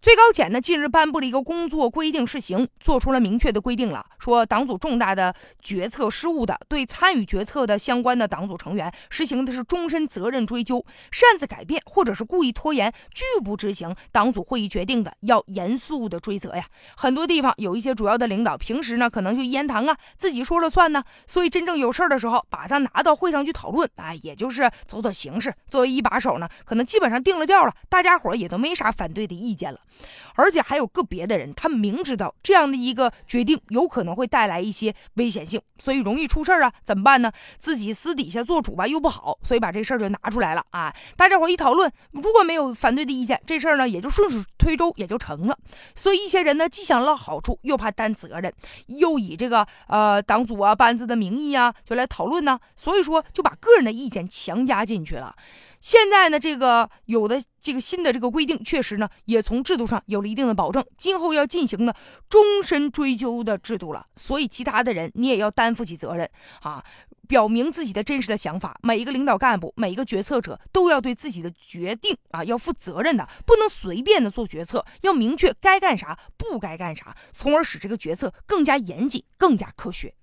最高检呢近日颁布了一个工作规定试行，做出了明确的规定了，说党组重大的决策失误的，对参与决策的相关的党组成员实行的是终身责任追究；擅自改变或者是故意拖延、拒不执行党组会议决定的，要严肃的追责呀。很多地方有一些主要的领导，平时呢可能就一言堂啊，自己说了算呢，所以真正有事儿的时候，把他拿到会上去讨论，哎，也就是走走形式。作为一把手呢，可能基本上定了调了，大家伙也都没啥反对的意见了。而且还有个别的人，他明知道这样的一个决定有可能会带来一些危险性，所以容易出事儿啊，怎么办呢？自己私底下做主吧又不好，所以把这事儿就拿出来了啊！大家伙一讨论，如果没有反对的意见，这事儿呢也就顺水推舟，也就成了。所以一些人呢，既想捞好处，又怕担责任，又以这个呃党组啊班子的名义啊，就来讨论呢，所以说就把个人的意见强加进去了。现在呢，这个有的这个新的这个规定，确实呢，也从制度上有了一定的保证，今后要进行呢终身追究的制度了。所以，其他的人你也要担负起责任啊，表明自己的真实的想法。每一个领导干部，每一个决策者都要对自己的决定啊要负责任的，不能随便的做决策，要明确该干啥，不该干啥，从而使这个决策更加严谨、更加科学。